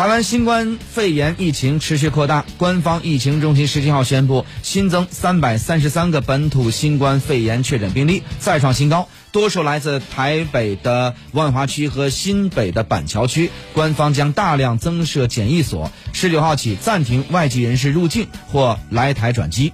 台湾新冠肺炎疫情持续扩大官方疫情中心十七号宣布新增三百三十三个本土新冠肺炎确诊病例再创新高。多数来自台北的万华区和新北的板桥区官方将大量增设检疫所十九号起暂停外籍人士入境或来台转机。